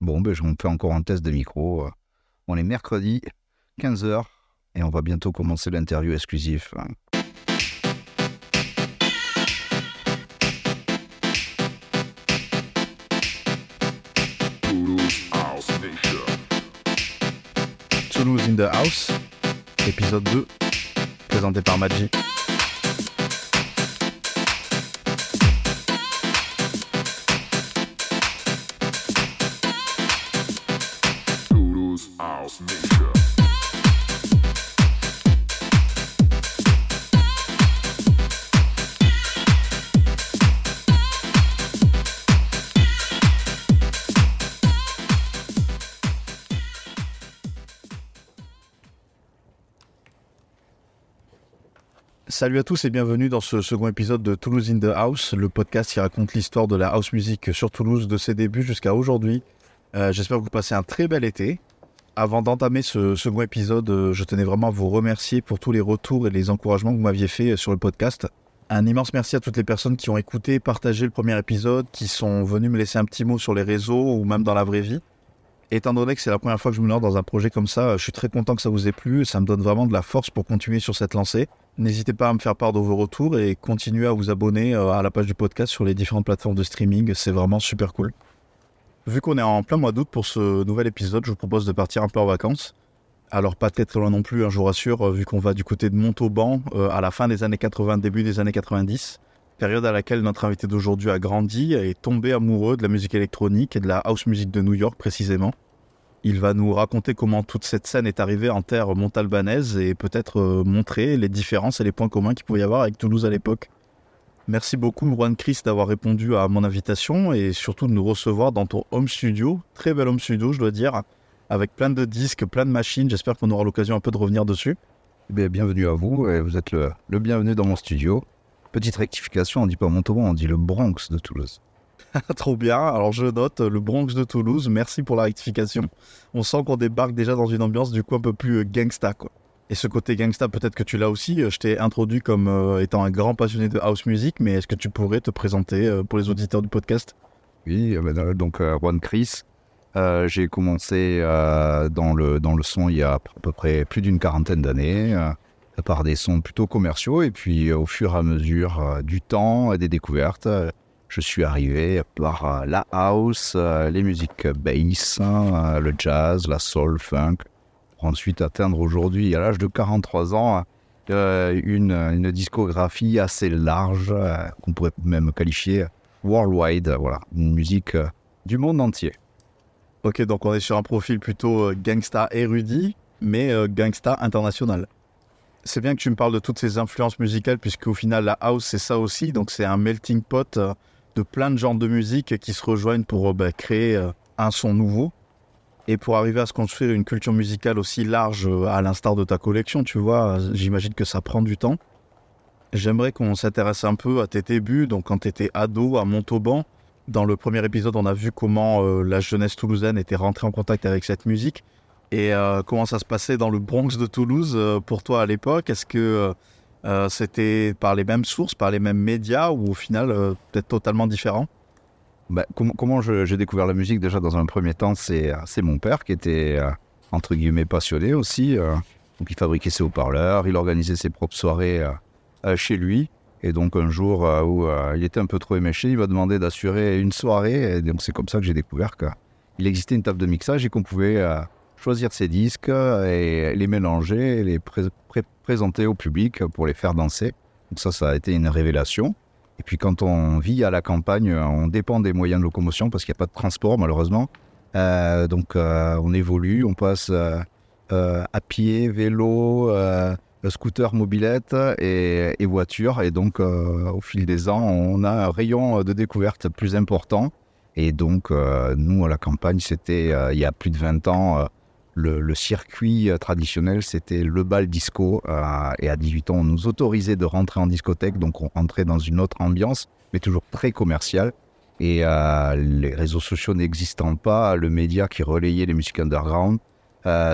Bon, ben, on fait encore un test de micro. On est mercredi, 15h, et on va bientôt commencer l'interview exclusif. Toulouse in the House, épisode 2, présenté par Maggi. Salut à tous et bienvenue dans ce second épisode de Toulouse in the House, le podcast qui raconte l'histoire de la house music sur Toulouse de ses débuts jusqu'à aujourd'hui. Euh, j'espère que vous passez un très bel été. Avant d'entamer ce second épisode, euh, je tenais vraiment à vous remercier pour tous les retours et les encouragements que vous m'aviez fait euh, sur le podcast. Un immense merci à toutes les personnes qui ont écouté, partagé le premier épisode, qui sont venues me laisser un petit mot sur les réseaux ou même dans la vraie vie. Étant donné que c'est la première fois que je me lance dans un projet comme ça, je suis très content que ça vous ait plu. Ça me donne vraiment de la force pour continuer sur cette lancée. N'hésitez pas à me faire part de vos retours et continuez à vous abonner euh, à la page du podcast sur les différentes plateformes de streaming. C'est vraiment super cool. Vu qu'on est en plein mois d'août pour ce nouvel épisode, je vous propose de partir un peu en vacances. Alors pas très loin non plus, hein, je vous rassure, euh, vu qu'on va du côté de Montauban euh, à la fin des années 80, début des années 90, période à laquelle notre invité d'aujourd'hui a grandi et est tombé amoureux de la musique électronique et de la house music de New York précisément. Il va nous raconter comment toute cette scène est arrivée en terre montalbanaise et peut-être euh, montrer les différences et les points communs qu'il pouvait y avoir avec Toulouse à l'époque. Merci beaucoup Juan Chris d'avoir répondu à mon invitation et surtout de nous recevoir dans ton home studio, très bel home studio je dois dire, avec plein de disques, plein de machines, j'espère qu'on aura l'occasion un peu de revenir dessus. Eh bienvenue à vous, et vous êtes le, bienvenu dans mon studio. Petite rectification, on dit pas Montauban, on dit le Bronx de Toulouse. Trop bien. Alors je note le Bronx de Toulouse. Merci pour la rectification. On sent qu'on débarque déjà dans une ambiance du coup un peu plus euh, gangsta quoi. Et ce côté gangsta, peut-être que tu l'as aussi. Euh, je t'ai introduit comme euh, étant un grand passionné de house music, mais est-ce que tu pourrais te présenter pour les auditeurs du podcast? Oui, ben, donc Juan Chris. J'ai commencé dans, le, dans le son il y a à peu près plus d'une quarantaine d'années, par des sons plutôt commerciaux, et puis au fur et à mesure du temps et des découvertes, je suis arrivé par euh, la house, euh, les musiques bass, euh, le jazz, la soul, funk, pour ensuite atteindre aujourd'hui, à l'âge de 43 ans, une, une, discographie assez large, qu'on pourrait même qualifier worldwide, voilà, une musique du monde entier. Ok, donc on est sur un profil plutôt gangsta érudit, mais gangsta international. C'est bien que tu me parles de toutes ces influences musicales, puisque au final, la house, c'est ça aussi. Donc, c'est un melting pot de plein de genres de musique qui se rejoignent pour euh, bah, créer euh, un son nouveau et pour arriver à se construire une culture musicale aussi large euh, à l'instar de ta collection, tu vois, j'imagine que ça prend du temps. J'aimerais qu'on s'intéresse un peu à tes débuts, donc quand tu étais ado à Montauban. Dans le premier épisode, on a vu comment la jeunesse toulousaine était rentrée en contact avec cette musique et comment ça se passait dans le Bronx de Toulouse pour toi à l'époque? Est-ce que euh, c'était par les mêmes sources, par les mêmes médias ou au final euh, peut-être totalement différent? Bah, Comment j'ai découvert la musique déjà dans un premier temps C'est mon père qui était euh, entre guillemets passionné aussi. donc il fabriquait ses haut-parleurs, il organisait ses propres soirées chez lui. Et donc un jour où il était un peu trop éméché, il m'a demandé d'assurer une soirée. Et donc c'est comme ça que j'ai découvert qu'il existait une table de mixage et qu'on pouvait choisir ses disques et les mélanger, les présenter au public pour les faire danser. Donc ça, ça a été une révélation. Et puis quand on vit à la campagne, on dépend des moyens de locomotion parce qu'il n'y a pas de transport malheureusement. Euh, donc euh, on évolue, on passe euh, à pied, vélo, scooter, mobilette et, et, voiture. Et donc au fil des ans, on a un rayon de découverte plus important. Et donc nous à la campagne, c'était il y a plus de 20 ans le, circuit euh, traditionnel, c'était le bal disco. Euh, et à 18 ans, on nous autorisait de rentrer en discothèque, donc on rentrait dans une autre ambiance, mais toujours très commerciale. Et euh, les réseaux sociaux n'existant pas, le média qui relayait les musiques underground,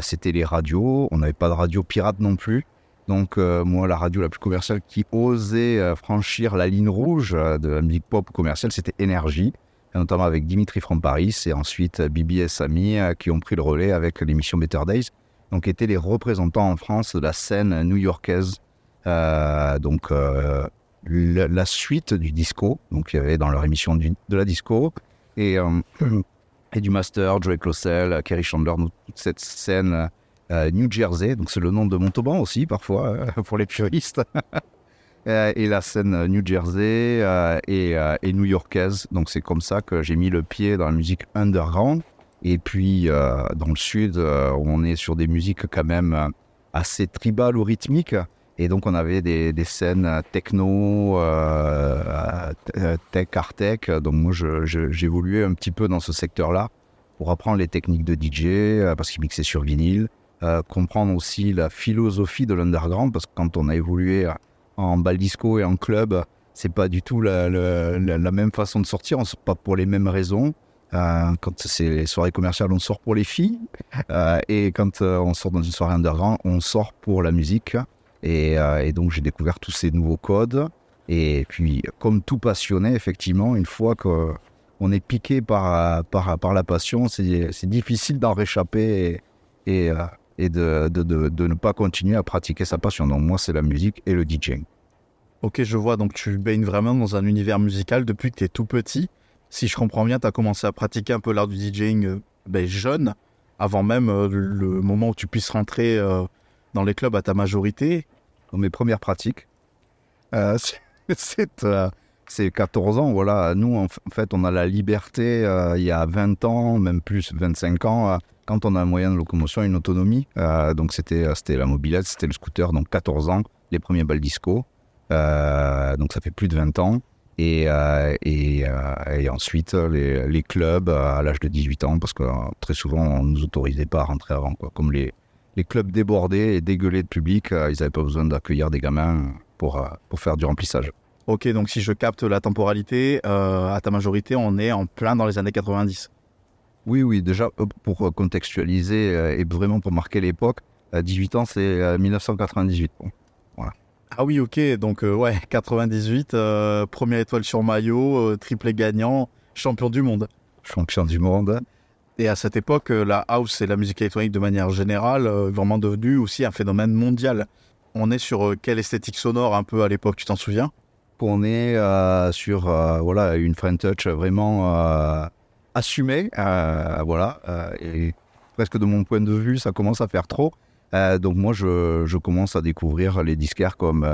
c'était les radios. On n'avait pas de radio pirate non plus. Donc moi, la radio la plus commerciale qui osait franchir la ligne rouge de la musique pop commerciale, c'était Énergie. Notamment avec Dimitri from Paris et ensuite Bibi et Samy qui ont pris le relais avec l'émission Better Days, donc étaient les représentants en France de la scène new-yorkaise. donc la, suite du disco, donc il y avait dans leur émission de la disco, et, et du Master, Joey Closel, Kerry Chandler, toute cette scène New Jersey, donc c'est le nom de Montauban aussi parfois pour les puristes. Euh, et la scène New Jersey euh, et, euh, new-yorkaise. Donc c'est comme ça que j'ai mis le pied dans la musique underground. Et puis dans le sud, on est sur des musiques quand même assez tribales ou rythmiques. Et donc on avait des, des scènes techno, tech, art tech. Donc moi j'évoluais un petit peu dans ce secteur-là pour apprendre les techniques de DJ, parce qu'il mixait sur vinyle. comprendre aussi la philosophie de l'underground, parce que quand on a évolué en bal disco et en club, c'est pas du tout la, même façon de sortir, on sort pas pour les mêmes raisons. Euh, quand c'est les soirées commerciales, on sort pour les filles. Euh, et quand euh, on sort dans une soirée underground, on sort pour la musique. Et, donc j'ai découvert tous ces nouveaux codes. Et puis, comme tout passionné, effectivement, une fois qu'on est piqué par, par, par la passion, c'est difficile d'en réchapper. et et de, de, de, ne pas continuer à pratiquer sa passion. Donc moi, c'est la musique et le DJing. Ok, je vois. Donc tu baignes vraiment dans un univers musical depuis que tu es tout petit. Si je comprends bien, tu as commencé à pratiquer un peu l'art du DJing euh, ben, jeune, avant même euh, le moment où tu puisses rentrer euh, dans les clubs à ta majorité. Dans mes premières pratiques, c'est 14 ans. Voilà, nous, en fait, on a la liberté il y a 20 ans, même plus, 25 ans quand on a un moyen de locomotion, une autonomie. Euh, donc c'était euh, c'était la mobilette, c'était le scooter, donc 14 ans, les premiers balles disco. Euh, donc ça fait plus de 20 ans. Et, et, ensuite les, les clubs à l'âge de 18 ans, parce que très souvent on ne nous autorisait pas à rentrer avant. Quoi. Comme les, les clubs débordés et dégueulés de public, ils n'avaient pas besoin d'accueillir des gamins pour, pour faire du remplissage. Ok, donc si je capte la temporalité, à ta majorité, on est en plein dans les années 90. Oui, oui, déjà euh, pour euh, contextualiser euh, et vraiment pour marquer l'époque, 18 ans c'est 1998. Voilà. Ah oui, ok, donc ouais, 98, première étoile sur maillot, triplé gagnant, champion du monde. Champion du monde. Et à cette époque, la house et la musique électronique de manière générale, vraiment devenu aussi un phénomène mondial. On est sur quelle esthétique sonore un peu à l'époque, tu t'en souviens? On est sur voilà, une French touch vraiment assumé. Euh, voilà. Euh, et presque de mon point de vue, ça commence à faire trop. Euh, donc moi, je, commence à découvrir les disquaires comme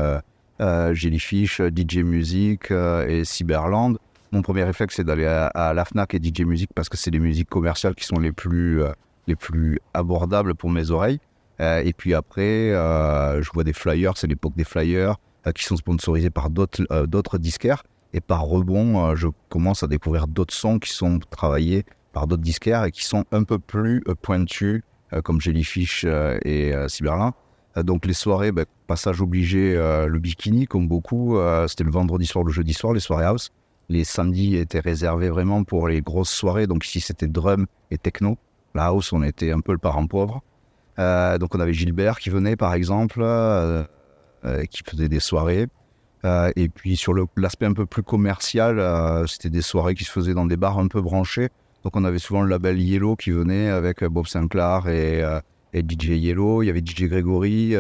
Jellyfish, DJ Music et Cyberland. Mon premier réflexe, c'est d'aller à, la FNAC et DJ Music parce que c'est les musiques commerciales qui sont les plus, les plus abordables pour mes oreilles. et puis après, je vois des flyers, c'est l'époque des flyers, qui sont sponsorisés par d'autres disquaires. Et par rebond, euh, je commence à découvrir d'autres sons qui sont travaillés par d'autres disquaires et qui sont un peu plus euh, pointus, euh, comme Jellyfish et Cyberlin. Donc les soirées, ben, passage obligé, le bikini, comme beaucoup, c'était le vendredi soir, le jeudi soir, les soirées house. Les samedis étaient réservés vraiment pour les grosses soirées. Donc ici, c'était drum et techno. La house, on était un peu le parent pauvre. donc on avait Gilbert qui venait, par exemple, qui faisait des soirées. Euh, et puis sur l'aspect un peu plus commercial, euh, c'était des soirées qui se faisaient dans des bars un peu branchés. Donc on avait souvent le label Yellow qui venait avec Bob Sinclair et, euh, et DJ Yellow. Il y avait DJ Gregory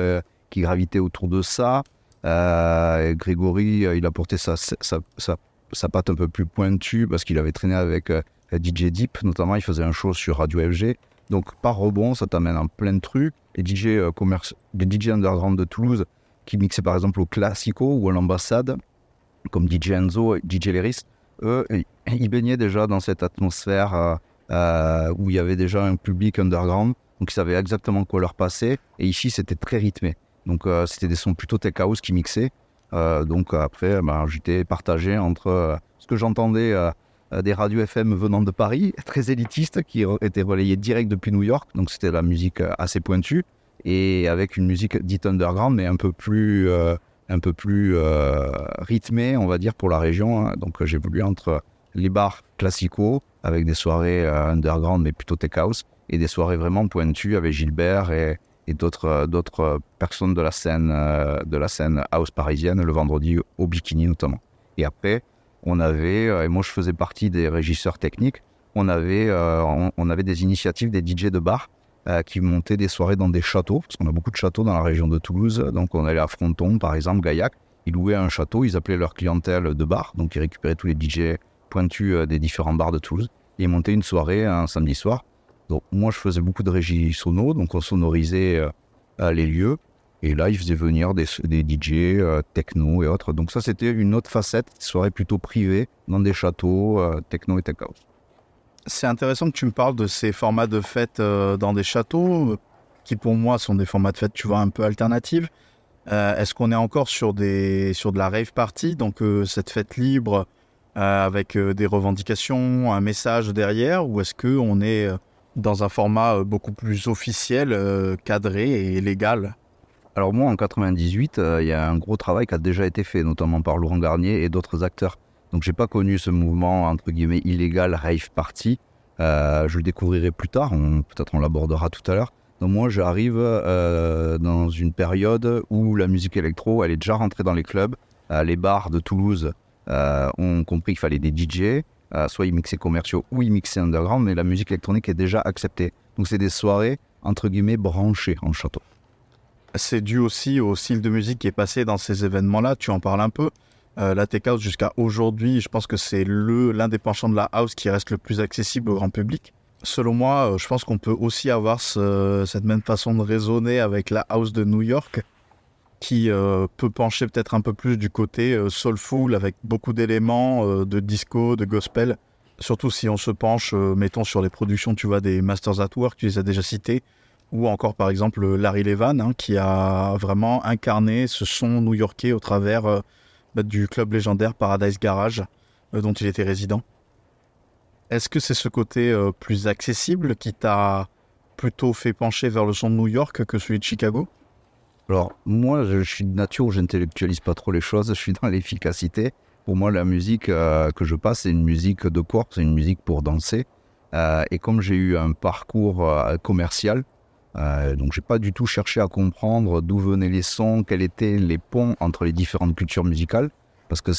qui gravitait autour de ça. Grégory, il apportait sa, sa, sa, patte un peu plus pointue parce qu'il avait traîné avec DJ Deep, notamment il faisait un show sur Radio FG. Donc par rebond, ça t'amène en plein de trucs. DJ, commerce, les DJ underground de Toulouse, qui mixaient par exemple au Classico ou à l'ambassade, comme DJ Enzo et DJ Leris, eux, ils baignaient déjà dans cette atmosphère euh, euh, où il y avait déjà un public underground, donc ils savaient exactement quoi leur passer. Et ici, c'était très rythmé. Donc euh, c'était des sons plutôt tech house qui mixaient. donc après, ben, j'étais partagé entre ce que j'entendais des radios FM venant de Paris, très élitistes, qui étaient relayées direct depuis New York. Donc c'était la musique assez pointue et avec une musique dite underground, mais un peu plus, euh, un peu plus euh, rythmée, on va dire, pour la région. Hein. Donc j'ai voulu entre les bars classicaux, avec des soirées euh, underground, mais plutôt tech house, et des soirées vraiment pointues avec Gilbert et, d'autres, d'autres personnes de la, scène, de la scène house parisienne, le vendredi au bikini notamment. Et après, on avait, et moi je faisais partie des régisseurs techniques, on avait, on, avait des initiatives des DJ de bar qui montaient des soirées dans des châteaux, parce qu'on a beaucoup de châteaux dans la région de Toulouse. Donc on allait à Fronton, par exemple, Gaillac. Ils louaient un château, ils appelaient leur clientèle de bar, donc ils récupéraient tous les DJ pointus des différents bars de Toulouse. Et ils montaient une soirée un samedi soir. Donc moi je faisais beaucoup de régie sono, donc on sonorisait les lieux. Et là, ils faisaient venir des, des DJ, techno et autres. Donc ça, c'était une autre facette, soirée plutôt privée, dans des châteaux, techno et tech house. C'est intéressant que tu me parles de ces formats de fêtes euh, dans des châteaux, qui pour moi sont des formats de fêtes, tu vois, un peu alternatifs. Euh, est-ce qu'on est encore sur, des, sur de la rave party, donc euh, cette fête libre avec des revendications, un message derrière, ou est-ce qu'on est dans un format beaucoup plus officiel, cadré et légal? Alors moi, en 98, il y a un gros travail qui a déjà été fait, notamment par Laurent Garnier et d'autres acteurs. Donc j'ai pas connu ce mouvement entre guillemets illégal rave party. Euh, je le découvrirai plus tard, peut-être on l'abordera tout à l'heure. Donc moi j'arrive euh, dans une période où la musique électro elle est déjà rentrée dans les clubs. Euh, les bars de Toulouse ont compris qu'il fallait des DJ, soit ils mixaient commerciaux ou ils mixaient underground, mais la musique électronique est déjà acceptée. Donc c'est des soirées entre guillemets branchées en château. C'est dû aussi au style de musique qui est passé dans ces événements-là, tu en parles un peu. Euh, la tech house jusqu'à aujourd'hui, je pense que c'est le l'un des penchants de la house qui reste le plus accessible au grand public. Selon moi, euh, je pense qu'on peut aussi avoir cette même façon de raisonner avec la house de New York, qui euh, peut pencher peut-être un peu plus du côté soulful, avec beaucoup d'éléments de disco, de gospel. Surtout si on se penche, mettons, sur les productions, tu vois, des Masters at Work, tu les as déjà cités, ou encore par exemple Larry Levan, hein, qui a vraiment incarné ce son new-yorkais au travers du club légendaire Paradise Garage, euh, dont il était résident. Est-ce que c'est ce côté euh, plus accessible qui t'a plutôt fait pencher vers le son de New York que celui de Chicago? Alors, moi, je suis de nature, je n'intellectualise pas trop les choses, je suis dans l'efficacité. Pour moi, la musique euh, que je passe, c'est une musique de corps, c'est une musique pour danser. et comme j'ai eu un parcours commercial, euh, donc j'ai pas du tout cherché à comprendre d'où venaient les sons, quels étaient les ponts entre les différentes cultures musicales, parce que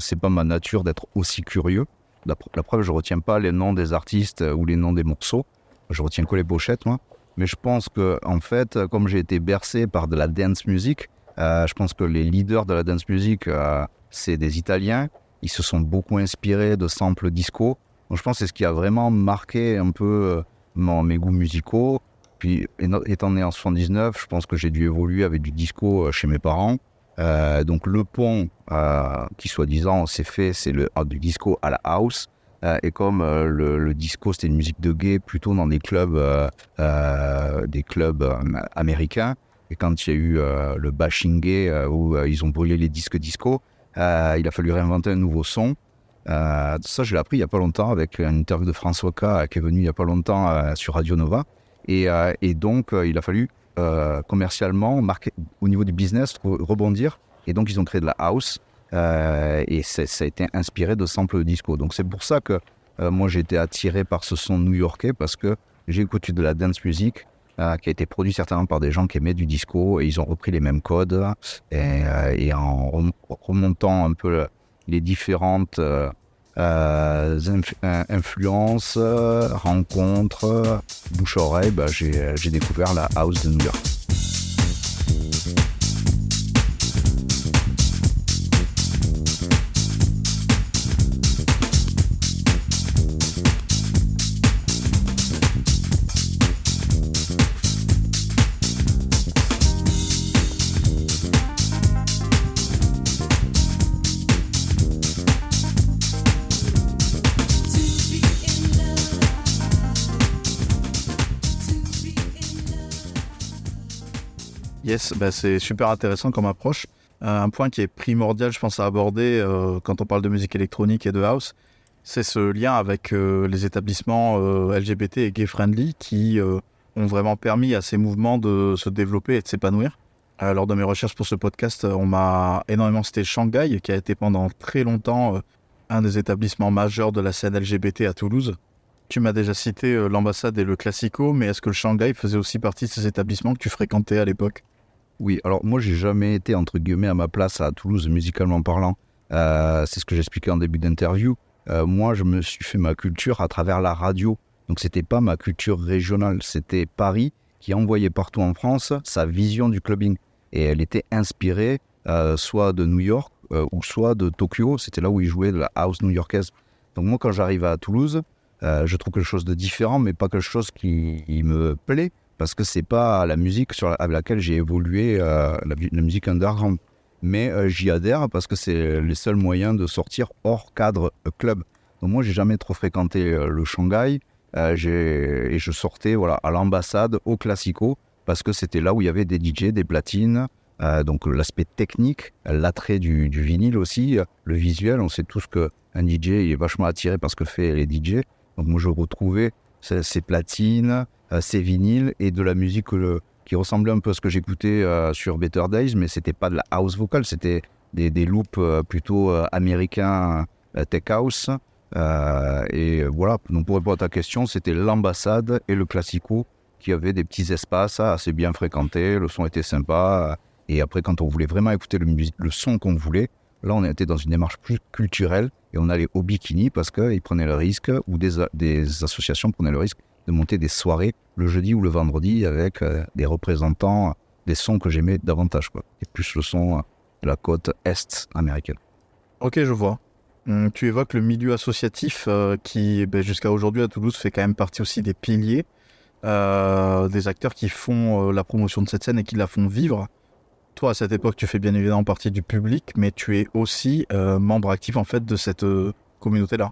c'est pas ma nature d'être aussi curieux. La, preuve, je retiens pas les noms des artistes ou les noms des morceaux, je retiens que les pochettes, moi. Mais je pense que, en fait, comme j'ai été bercé par de la dance music, euh, je pense que les leaders de la dance music, euh, c'est des Italiens. Ils se sont beaucoup inspirés de samples disco. Donc je pense que c'est ce qui a vraiment marqué un peu mes goûts musicaux. Puis, étant né en 79, je pense que j'ai dû évoluer avec du disco euh, chez mes parents. Euh, donc, le pont euh, qui, soi-disant, s'est fait, c'est le, du disco à la house. et comme le, disco, c'était une musique de gay plutôt dans des clubs, des clubs américains, et quand il y a eu le bashing gay où ils ont brûlé les disques disco, il a fallu réinventer un nouveau son. ça, je l'ai appris il n'y a pas longtemps avec une interview de François K qui est venu il n'y a pas longtemps sur Radio Nova. Euh, et, donc, euh, il a fallu euh, commercialement, au niveau du business, rebondir. Et donc, ils ont créé de la house. et ça a été inspiré de samples disco. Donc, c'est pour ça que moi, j'ai été attiré par ce son new-yorkais parce que j'ai écouté de la dance music qui a été produit certainement par des gens qui aimaient du disco et ils ont repris les mêmes codes et, en remontant un peu les différentes euh, euh, influences, rencontres, bouche-oreille, bah, j'ai découvert la house de New York. Bah, c'est super intéressant comme approche. Euh, un point qui est primordial, je pense, à aborder euh, quand on parle de musique électronique et de house, c'est ce lien avec euh, les établissements LGBT et gay-friendly qui ont vraiment permis à ces mouvements de se développer et de s'épanouir. lors de mes recherches pour ce podcast, on m'a énormément cité Shanghai, qui a été pendant très longtemps un des établissements majeurs de la scène LGBT à Toulouse. Tu m'as déjà cité l'ambassade et le Classico, mais est-ce que le Shanghai faisait aussi partie de ces établissements que tu fréquentais à l'époque? Oui, alors moi j'ai jamais été entre guillemets à ma place à Toulouse musicalement parlant. c'est ce que j'expliquais en début d'interview. moi, je me suis fait ma culture à travers la radio. Donc, c'était pas ma culture régionale, c'était Paris qui envoyait partout en France sa vision du clubbing. Et elle était inspirée soit de New York ou soit de Tokyo. C'était là où il jouait de la house new-yorkaise. Donc, moi, quand j'arrive à Toulouse, je trouve quelque chose de différent, mais pas quelque chose qui me plaît parce que c'est pas la musique sur avec laquelle j'ai évolué, euh, la, musique underground. Mais euh, j'y adhère parce que c'est les seuls moyens de sortir hors cadre euh, club. Donc moi, j'ai jamais trop fréquenté le Shanghai et je sortais voilà à l'ambassade, au Classico, parce que c'était là où il y avait des DJ, des platines. donc l'aspect technique, l'attrait du, du, vinyle aussi, le visuel. On sait tous que un DJ il est vachement attiré par ce que fait les DJ. Donc moi, je retrouvais ces platines, ces vinyles et de la musique qui ressemblait un peu à ce que j'écoutais euh, sur Better Days, mais c'était pas de la house vocal, c'était des, loops euh, plutôt américains, tech house. et voilà, donc pour répondre à ta question, c'était l'ambassade et le classico qui avaient des petits espaces assez bien fréquentés, le son était sympa. Et après, quand on voulait vraiment écouter le, le son qu'on voulait, là, on était dans une démarche plus culturelle et on allait au bikini parce qu'ils prenaient le risque, ou des, des associations prenaient le risque de monter des soirées le jeudi ou le vendredi avec euh, des représentants des sons que j'aimais davantage, quoi. Et plus le son euh, de la côte est américaine. Ok, je vois. Hum, tu évoques le milieu associatif euh, qui, ben, jusqu'à aujourd'hui à Toulouse, fait quand même partie aussi des piliers, des acteurs qui font la promotion de cette scène et qui la font vivre. Toi, à cette époque, tu fais bien évidemment partie du public, mais tu es aussi membre actif en fait de cette communauté-là.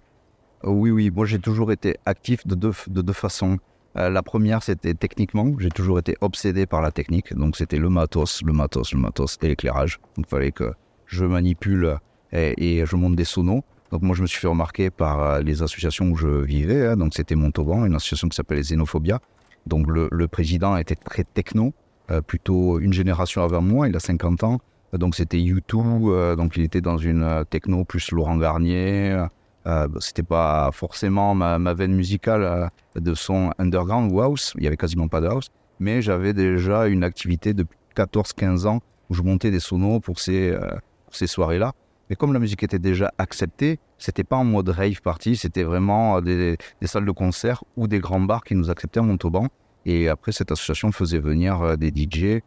Oui, oui, moi j'ai toujours été actif de deux, de deux façons. Euh, la première, c'était techniquement, j'ai toujours été obsédé par la technique, donc c'était le matos, le matos, le matos et l'éclairage. Donc il fallait que je manipule et, je monte des sonos. Donc moi je me suis fait remarquer par euh, les associations où je vivais, hein. donc c'était Montauban, une association qui s'appelait Xénophobia. Donc le, président était très techno, euh, plutôt une génération avant moi, il a 50 ans. Donc c'était U2, donc il était dans une techno plus Laurent Garnier, euh, c'était pas forcément ma, veine musicale euh, de son underground ou house, il y avait quasiment pas de house, mais j'avais déjà une activité depuis 14-15 ans où je montais des sonos pour ces, euh, ces soirées-là. Mais comme la musique était déjà acceptée, c'était pas en mode rave party, c'était vraiment des, des, salles de concert ou des grands bars qui nous acceptaient en Montauban. Et après, cette association faisait venir des DJ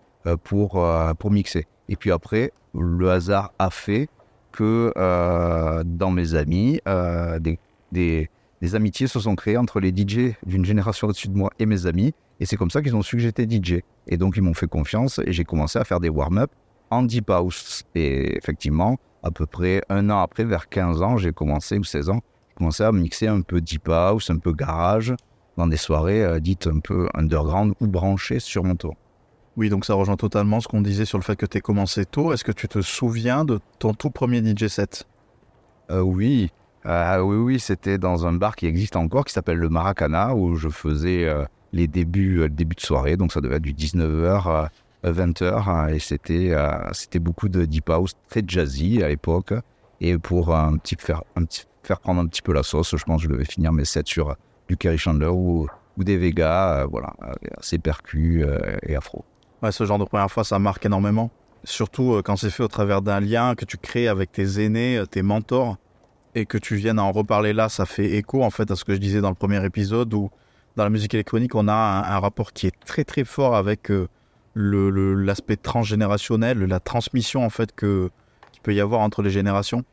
pour, pour mixer. Et puis après, le hasard a fait que euh, dans mes amis, euh, des, amitiés se sont créées entre les DJ d'une génération au-dessus de moi et mes amis. Et c'est comme ça qu'ils ont su que j'étais DJ. Et donc, ils m'ont fait confiance et j'ai commencé à faire des warm-up en deep house. Et effectivement, à peu près un an après, vers 15 ans, j'ai commencé, ou 16 ans, j'ai commencé à mixer un peu deep house, un peu garage, dans des soirées euh, dites un peu underground ou branchées sur mon tour. Oui, donc ça rejoint totalement ce qu'on disait sur le fait que tu commencé tôt. Est-ce que tu te souviens de ton tout premier DJ set? Euh, Oui, euh, oui, oui, c'était dans un bar qui existe encore, qui s'appelle le Maracana, où je faisais euh, les débuts, le début de soirée. Donc ça devait être du 19h, 20h, et c'était, c'était beaucoup de deep house, très jazzy à l'époque. Et pour un petit, faire, un petit, faire prendre un petit peu la sauce, je pense que je devais finir mes sets sur du Kerry Chandler ou, ou des Vega, voilà, assez percus et afro ce genre de première fois, ça marque énormément. Surtout euh, quand c'est fait au travers d'un lien que tu crées avec tes aînés, euh, tes mentors, et que tu viennes en reparler là, ça fait écho en fait à ce que je disais dans le premier épisode où dans la musique électronique, on a un, rapport qui est très très fort avec euh, l'aspect transgénérationnel, la transmission en fait que qu'il peut y avoir entre les générations.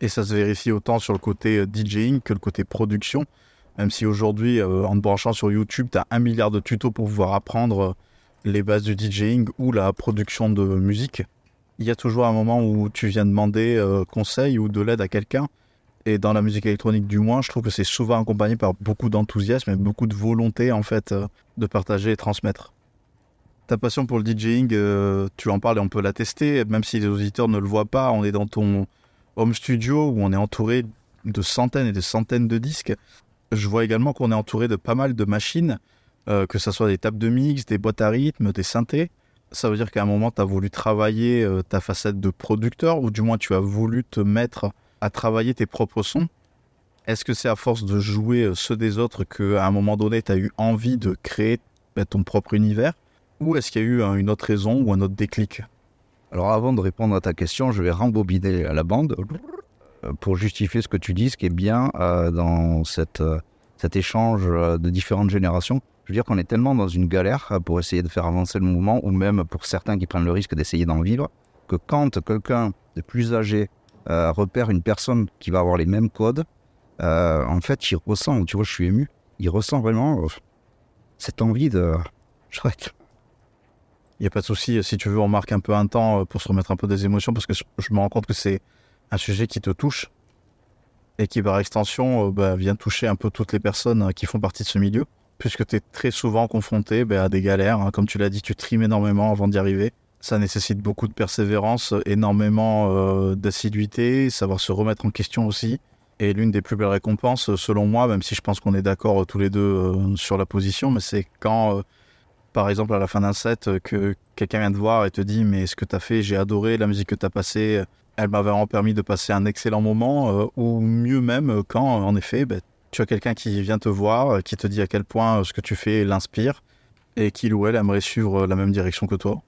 Et ça se vérifie autant sur le côté DJing que le côté production. Même si aujourd'hui, en te branchant sur YouTube, tu as un milliard de tutos pour pouvoir apprendre les bases du DJing ou la production de musique, il y a toujours un moment où tu viens demander euh, conseil ou de l'aide à quelqu'un. Et dans la musique électronique, du moins, je trouve que c'est souvent accompagné par beaucoup d'enthousiasme et beaucoup de volonté, en fait, euh, de partager et transmettre. Ta passion pour le DJing, euh, tu en parles et on peut la tester, même si les auditeurs ne le voient pas. On est dans ton home studio où on est entouré de centaines et de centaines de disques. Je vois également qu'on est entouré de pas mal de machines euh, que ce soit des tables de mix, des boîtes à rythme, des synthés. Ça veut dire qu'à un moment, tu as voulu travailler euh, ta facette de producteur, ou du moins tu as voulu te mettre à travailler tes propres sons? Est-ce que c'est à force de jouer euh, ceux des autres qu'à un moment donné, tu as eu envie de créer bah, ton propre univers? Ou est-ce qu'il y a eu une autre raison ou un autre déclic? Alors avant de répondre à ta question, je vais rembobiner la bande. pour justifier ce que tu dis, ce qui est bien dans cet échange de différentes générations, je veux dire qu'on est tellement dans une galère pour essayer de faire avancer le mouvement, ou même pour certains qui prennent le risque d'essayer d'en vivre, que quand quelqu'un de plus âgé repère une personne qui va avoir les mêmes codes, en fait, il ressent, tu vois, je suis ému, il ressent vraiment cette envie de... Chouette. Il n'y a pas de souci. Si tu veux, on marque un peu un temps euh, pour se remettre un peu des émotions parce que je me rends compte que c'est un sujet qui te touche et qui, par extension, euh, bah, vient toucher un peu toutes les personnes euh, qui font partie de ce milieu puisque tu es très souvent confronté bah, à des galères. Hein. Comme tu l'as dit, tu trimes énormément avant d'y arriver. Ça nécessite beaucoup de persévérance, énormément d'assiduité, savoir se remettre en question aussi. Et l'une des plus belles récompenses, selon moi, même si je pense qu'on est d'accord tous les deux sur la position, mais c'est quand par exemple à la fin d'un set euh, que quelqu'un vient te voir et te dit mais ce que tu as fait, j'ai adoré la musique que tu as passée, elle m'a vraiment permis de passer un excellent moment, euh, ou mieux même euh, quand en effet ben, tu as quelqu'un qui vient te voir, qui te dit à quel point ce que tu fais l'inspire et qu'il ou elle aimerait suivre la même direction que toi?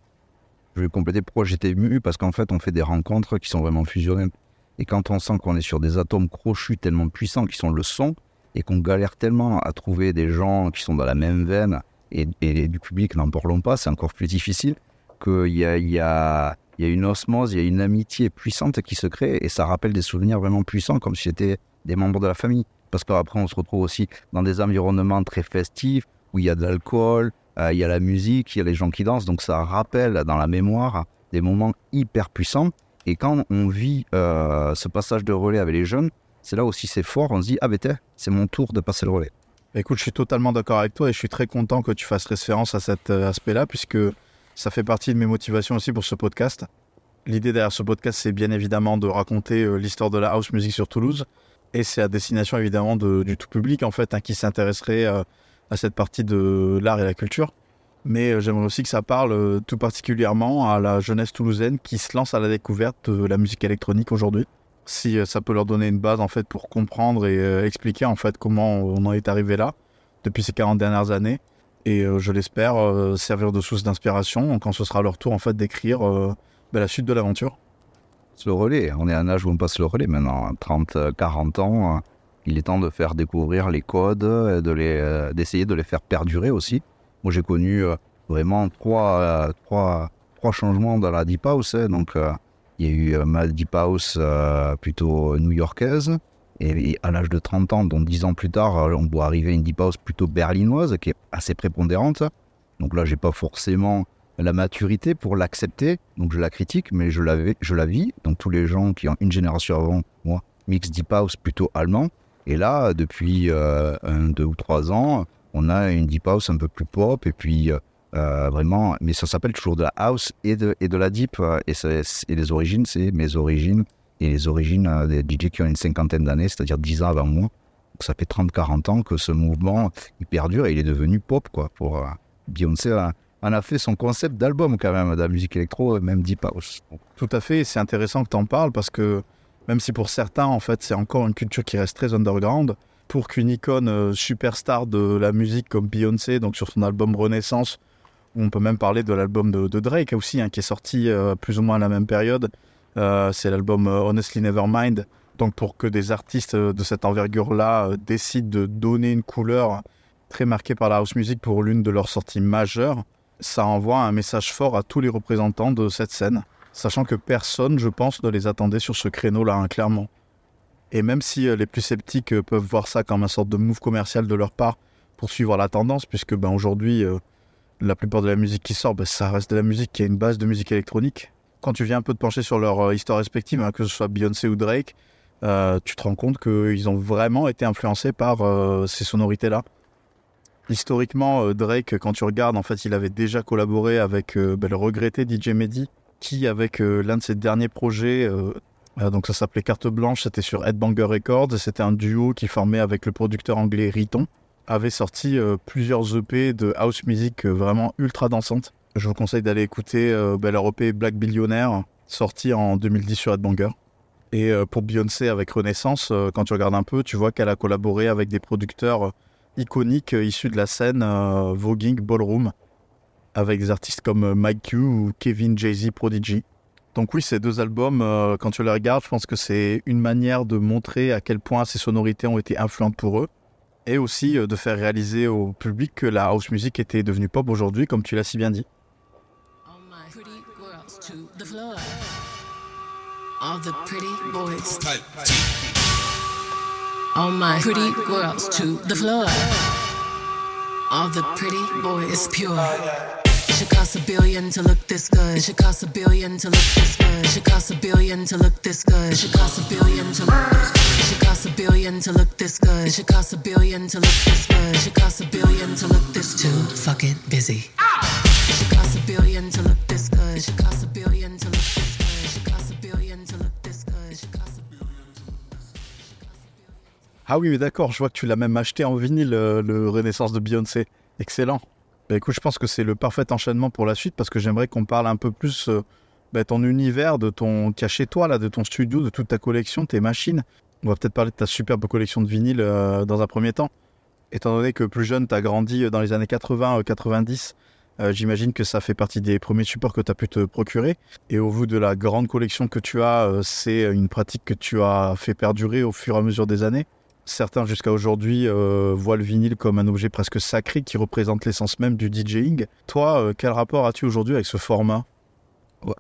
Je vais compléter pourquoi j'étais ému, parce qu'en fait on fait des rencontres qui sont vraiment fusionnelles. Et quand on sent qu'on est sur des atomes crochus tellement puissants qui sont le son, et qu'on galère tellement à trouver des gens qui sont dans la même veine, et, du public, n'en parlons pas, c'est encore plus difficile, qu'il y y, y a une osmose, il y a une amitié puissante qui se crée et ça rappelle des souvenirs vraiment puissants comme si c'était des membres de la famille. Parce qu'après, on se retrouve aussi dans des environnements très festifs où il y a de l'alcool, euh, il y a la musique, il y a les gens qui dansent. Donc ça rappelle dans la mémoire des moments hyper puissants. Et quand on vit euh, ce passage de relais avec les jeunes, c'est là aussi c'est fort. On se dit, ah ben c'est mon tour de passer le relais. Écoute, je suis totalement d'accord avec toi et je suis très content que tu fasses référence à cet euh, aspect-là puisque ça fait partie de mes motivations aussi pour ce podcast. L'idée derrière ce podcast, c'est bien évidemment de raconter l'histoire de la house music sur Toulouse et c'est à destination évidemment du tout public en fait hein, qui s'intéresserait euh, à cette partie de l'art et la culture. Mais j'aimerais aussi que ça parle tout particulièrement à la jeunesse toulousaine qui se lance à la découverte de la musique électronique aujourd'hui si euh, ça peut leur donner une base en fait pour comprendre et euh, expliquer en fait comment on en est arrivé là depuis ces 40 dernières années et euh, je l'espère servir de source d'inspiration quand ce sera leur tour en fait d'écrire bah, la suite de l'aventure. Le relais, on est à un âge où on passe le relais maintenant, 30, hein. 40 ans. Il est temps de faire découvrir les codes, de d'essayer de les faire perdurer aussi. Moi j'ai connu vraiment trois, trois, trois changements dans la Deep House, hein. donc il y a eu euh, ma deep house euh, plutôt new-yorkaise. Et, à l'âge de 30 ans, donc 10 ans plus tard, euh, on doit arriver à une deep house plutôt berlinoise qui est assez prépondérante. Donc là, j'ai pas forcément la maturité pour l'accepter, donc je la critique, mais je la, vis. Donc tous les gens qui ont une génération avant moi, mix deep house plutôt allemand. Et là, depuis un, deux ou trois ans, on a une deep house un peu plus pop et puis euh, vraiment, mais ça s'appelle toujours de la house et de, la deep. Euh, et, les origines, c'est mes origines et les origines euh, des DJ qui ont une cinquantaine d'années, c'est-à-dire 10 ans avant moi. Donc ça fait 30-40 ans que ce mouvement, il perdure et il est devenu pop, quoi. Pour Beyoncé en a fait son concept d'album quand même, de la musique électro, même deep house. Tout à fait, c'est intéressant que tu en parles parce que même si pour certains, en fait, c'est encore une culture qui reste très underground, pour qu'une icône superstar de la musique comme Beyoncé, donc sur son album Renaissance, on peut même parler de l'album de, Drake aussi, hein, qui est sorti euh, plus ou moins à la même période. Euh, c'est l'album euh, Honestly Nevermind. Donc pour que des artistes de cette envergure-là décident de donner une couleur très marquée par la house music pour l'une de leurs sorties majeures, ça envoie un message fort à tous les représentants de cette scène, sachant que personne, je pense, ne les attendait sur ce créneau-là, hein, clairement. Et même si les plus sceptiques peuvent voir ça comme un sorte de move commercial de leur part pour suivre la tendance, puisque ben, aujourd'hui, la plupart de la musique qui sort, bah, ça reste de la musique qui a une base de musique électronique. Quand tu viens un peu te pencher sur leur euh, histoire respective, hein, que ce soit Beyoncé ou Drake, euh, tu te rends compte qu'ils ont vraiment été influencés par euh, ces sonorités-là. Historiquement, Drake, quand tu regardes, en fait, il avait déjà collaboré avec bah, le regretté DJ Mehdi, qui, avec l'un de ses derniers projets, donc ça s'appelait Carte Blanche, c'était sur Headbanger Records, c'était un duo qui formait avec le producteur anglais Riton avait sorti euh, plusieurs EP de house music euh, vraiment ultra dansante. Je vous conseille d'aller écouter euh, bah, leur EP Black Billionaire, sorti en 2010 sur Headbanger. Et pour Beyoncé avec Renaissance, quand tu regardes un peu, tu vois qu'elle a collaboré avec des producteurs iconiques issus de la scène voguing ballroom, avec des artistes comme Mike Q ou Kevin Jay-Z Prodigy. Donc oui, ces deux albums, euh, quand tu les regardes, je pense que c'est une manière de montrer à quel point ces sonorités ont été influentes pour eux, et aussi euh, de faire réaliser au public que la house music était devenue pop aujourd'hui, comme tu l'as si bien dit. All the pretty boys. All my pretty girls to the floor. All the pretty boys. It's pure. It should cost a billion to look this good. It should cost a billion to look this good. It should cost a billion to look this good. It should cost a billion to look. It should cost a billion to look this good. It should cost a billion to look this good. It should cost a billion to look this too fucking busy. Ah oui, d'accord, je vois que tu l'as même acheté en vinyle, le, le Renaissance de Beyoncé. Excellent. Bah, écoute, je pense que c'est le parfait enchaînement pour la suite parce que j'aimerais qu'on parle un peu plus de euh, bah, ton univers, de ton chez toi là, de ton studio, de toute ta collection, tes machines. On va peut-être parler de ta superbe collection de vinyles euh, dans un premier temps. Étant donné que plus jeune, tu as grandi euh, dans les années 80-90, j'imagine que ça fait partie des premiers supports que tu as pu te procurer. Et au vu de la grande collection que tu as, c'est une pratique que tu as fait perdurer au fur et à mesure des années. Certains jusqu'à aujourd'hui euh, voient le vinyle comme un objet presque sacré qui représente l'essence même du DJing. Toi, euh, quel rapport as-tu aujourd'hui avec ce format?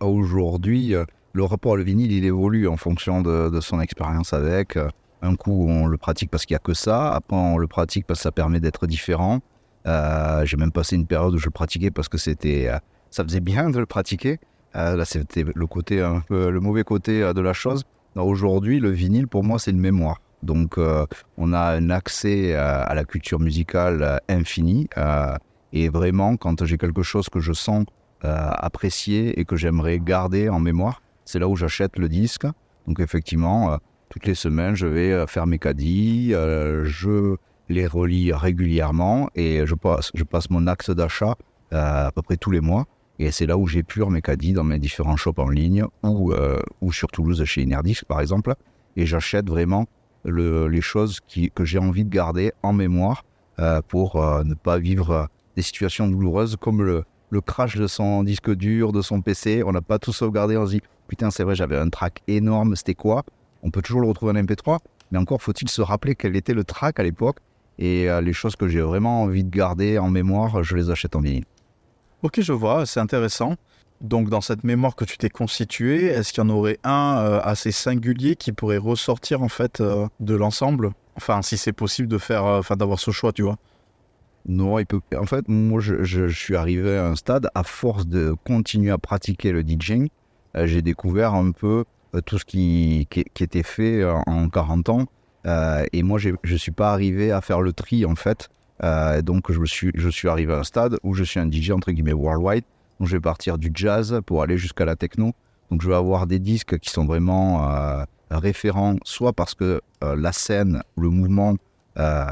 Aujourd'hui, euh, le rapport au vinyle, il évolue en fonction de, son expérience avec. Un coup, on le pratique parce qu'il n'y a que ça. Après, on le pratique parce que ça permet d'être différent. J'ai même passé une période où je le pratiquais parce que c'était, ça faisait bien de le pratiquer. là, c'était le côté un peu, le mauvais côté de la chose. Aujourd'hui, le vinyle, pour moi, c'est une mémoire. Donc, euh, on a un accès à, la culture musicale euh, infini. Euh, et vraiment, quand j'ai quelque chose que je sens apprécier et que j'aimerais garder en mémoire, c'est là où j'achète le disque. Donc, effectivement, toutes les semaines, je vais faire mes caddies, je les relis régulièrement et je passe, mon axe d'achat à peu près tous les mois. Et c'est là où j'épure mes caddies dans mes différents shops en ligne ou, sur Toulouse chez Inerdisc par exemple. Et j'achète vraiment les choses que j'ai envie de garder en mémoire euh, pour euh, ne pas vivre euh, des situations douloureuses comme le, crash de son disque dur, de son PC. On n'a pas tout sauvegardé. On se dit, putain, c'est vrai, j'avais un track énorme, c'était quoi? On peut toujours le retrouver en MP3, mais encore faut-il se rappeler quel était le track à l'époque. Et les choses que j'ai vraiment envie de garder en mémoire, je les achète en vinyle. Ok, je vois, c'est intéressant. Donc dans cette mémoire que tu t'es constituée, est-ce qu'il y en aurait un euh, assez singulier qui pourrait ressortir en fait euh, de l'ensemble? Enfin, si c'est possible de faire, euh, enfin d'avoir ce choix, tu vois. Non, il peut. En fait, moi, je, suis arrivé à un stade à force de continuer à pratiquer le DJing, j'ai découvert un peu tout ce qui, était fait en 40 ans. et moi, je ne suis pas arrivé à faire le tri en fait. donc, je suis, je suis arrivé à un stade où je suis un DJ entre guillemets worldwide donc je vais partir du jazz pour aller jusqu'à la techno. Donc je vais avoir des disques qui sont vraiment euh, référents, soit parce que euh, la scène, le mouvement euh,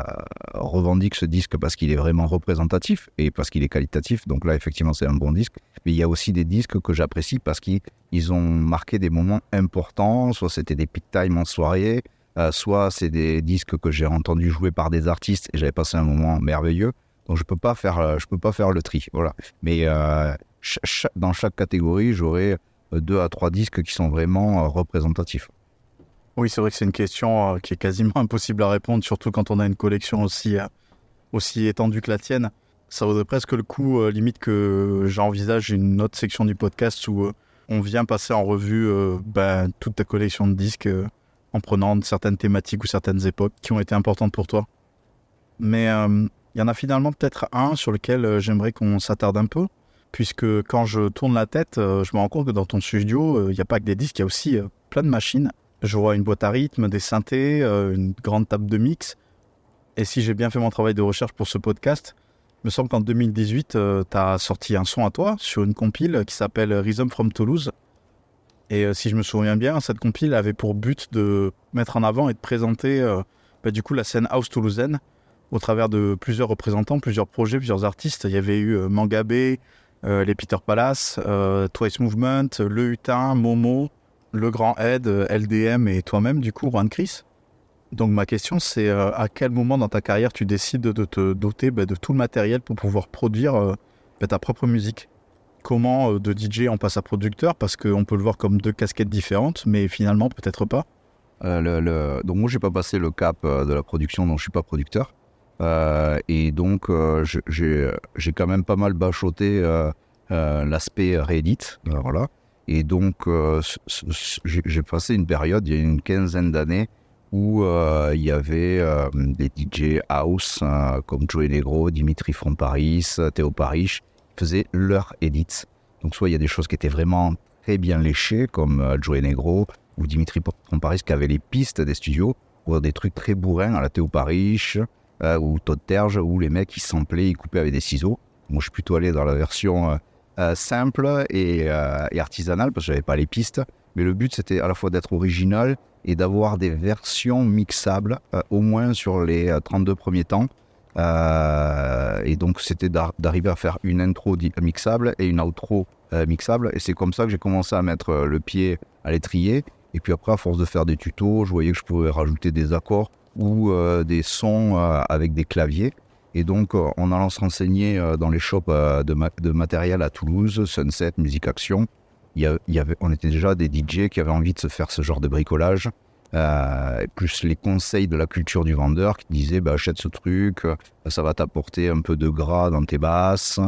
revendique ce disque parce qu'il est vraiment représentatif et parce qu'il est qualitatif. Donc là, effectivement, c'est un bon disque. Mais il y a aussi des disques que j'apprécie parce qu'ils ont marqué des moments importants. Soit c'était des peak time en soirée, soit c'est des disques que j'ai entendu jouer par des artistes et j'avais passé un moment merveilleux. Donc je peux pas faire, je peux pas faire le tri. Voilà. Mais dans chaque catégorie, j'aurai euh, deux à trois disques qui sont vraiment euh, représentatifs. Oui, c'est vrai que c'est une question euh, qui est quasiment impossible à répondre, surtout quand on a une collection aussi, aussi étendue que la tienne. Ça vaudrait presque le coup, limite, que j'envisage une autre section du podcast où on vient passer en revue ben, toute ta collection de disques en prenant certaines thématiques ou certaines époques qui ont été importantes pour toi. Mais il y en a finalement peut-être un sur lequel j'aimerais qu'on s'attarde un peu puisque quand je tourne la tête, euh, je me rends compte que dans ton studio, euh, il n'y a pas que des disques, il y a aussi euh, plein de machines. Je vois une boîte à rythme, des synthés, une grande table de mix. Et si j'ai bien fait mon travail de recherche pour ce podcast, il me semble qu'en 2018, tu as sorti un son à toi sur une compile qui s'appelle Rhythm from Toulouse. Et si je me souviens bien, cette compile avait pour but de mettre en avant et de présenter bah, du coup la scène house toulousaine au travers de plusieurs représentants, plusieurs projets, plusieurs artistes. Il y avait eu Mangabé, les Peter Palace, euh, Twice Movement, Le Hutin, Momo, Le Grand Ed, LDM et toi-même, du coup, Juan Chris. Donc ma question, c'est euh, à quel moment dans ta carrière tu décides de te doter bah, de tout le matériel pour pouvoir produire bah, ta propre musique? Comment de DJ on passe à producteur? Parce qu'on peut le voir comme deux casquettes différentes, mais finalement peut-être pas. le, Donc moi j'ai pas passé le cap de la production, donc je suis pas producteur. Et donc j'ai quand même pas mal bachoté l'aspect Reddit, voilà. Et donc, euh, j'ai passé une période, il y a une quinzaine d'années, où euh, il y avait euh, des DJ house comme Joey Negro, Dimitri from Paris, Théo Paris, faisaient leur edits. Donc, soit il y a des choses qui étaient vraiment très bien léchées, comme Joey Negro ou Dimitri from Paris, qui avaient les pistes des studios, ou des trucs très bourrins à la Théo Paris ou Todd Terge, où les mecs ils samplaient, ils coupaient avec des ciseaux. Moi, je suis plutôt allé dans la version euh, simple euh, et, artisanal parce que j'avais pas les pistes. Mais le but c'était à la fois d'être original et d'avoir des versions mixables, euh, au moins sur les 32 premiers temps. et donc c'était d'arriver à faire une intro mixable et une outro mixable. Et c'est comme ça que j'ai commencé à mettre le pied à l'étrier. Et puis après, à force de faire des tutos, je voyais que je pouvais rajouter des accords ou des sons avec des claviers. Et donc, euh, en allant se renseigner euh, dans les shops euh, de, matériel à Toulouse, Sunset, Musique Action, il y avait, on était déjà des DJ qui avaient envie de se faire ce genre de bricolage. plus les conseils de la culture du vendeur qui disaient bah, achète ce truc, ça va t'apporter un peu de gras dans tes basses.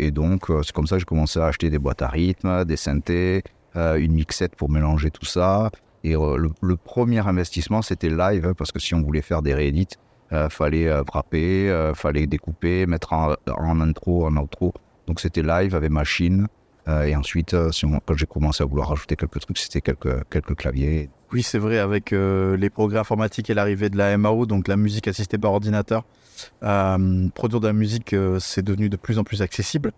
et donc, c'est comme ça que j'ai commencé à acheter des boîtes à rythme, des synthés, une mixette pour mélanger tout ça. Et le, le, premier investissement, c'était live, hein, parce que si on voulait faire des réédits, euh, fallait euh, frapper, euh, fallait découper, mettre en, intro, en outro. Donc c'était live avec machine. et ensuite, quand j'ai commencé à vouloir rajouter quelques trucs, c'était quelques, quelques claviers. Oui, c'est vrai, avec les progrès informatiques et l'arrivée de la MAO, donc la musique assistée par ordinateur, produire de la musique, c'est devenu de plus en plus accessible.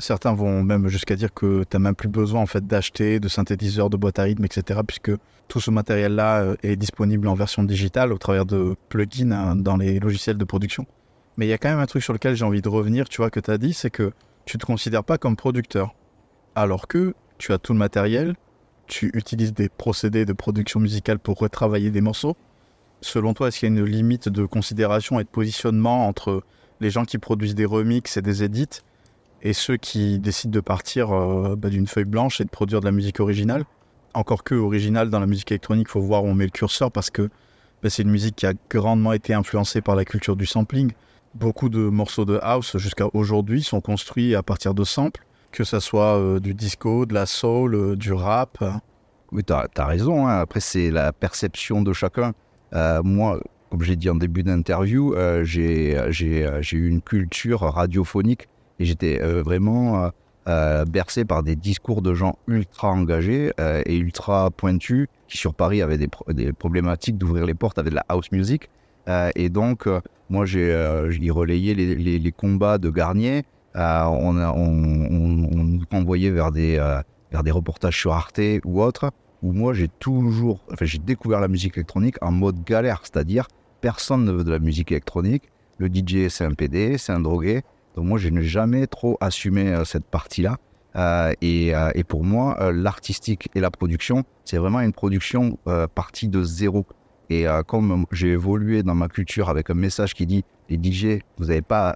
Certains vont même jusqu'à dire que tu n'as même plus besoin en fait d'acheter de synthétiseurs, de boîtes à rythme, etc. Puisque tout ce matériel-là euh, est disponible en version digitale au travers de plugins hein, dans les logiciels de production. Mais il y a quand même un truc sur lequel j'ai envie de revenir, tu vois, que tu as dit, c'est que tu ne te considères pas comme producteur. Alors que tu as tout le matériel, tu utilises des procédés de production musicale pour retravailler des morceaux. Selon toi, est-ce qu'il y a une limite de considération et de positionnement entre les gens qui produisent des remixes et des edits et ceux qui décident de partir euh, bah, d'une feuille blanche et de produire de la musique originale. Encore que originale dans la musique électronique, faut voir où on met le curseur parce que bah, c'est une musique qui a grandement été influencée par la culture du sampling. Beaucoup de morceaux de house jusqu'à aujourd'hui sont construits à partir de samples, que ce soit euh, du disco, de la soul, euh, du rap. Oui, tu as, raison. Hein. Après, c'est la perception de chacun. moi, comme j'ai dit en début d'interview, j'ai eu une culture radiophonique et j'étais euh, vraiment euh, euh, bercé par des discours de gens ultra engagés et ultra pointus qui sur Paris avaient des, problématiques d'ouvrir les portes avec de la house music. et donc, moi, j'ai relayé les, combats de Garnier. on, nous envoyait vers des, vers des reportages sur Arte ou autre, où moi, j'ai toujours, enfin, j'ai découvert la musique électronique en mode galère, c'est-à-dire personne ne veut de la musique électronique. Le DJ, c'est un PD, c'est un drogué. Donc moi, je n'ai jamais trop assumé euh, cette partie-là. Euh, euh, et, pour moi, l'artistique et la production, c'est vraiment une production partie de zéro. Et comme j'ai évolué dans ma culture avec un message qui dit les DJ, vous n'avez pas,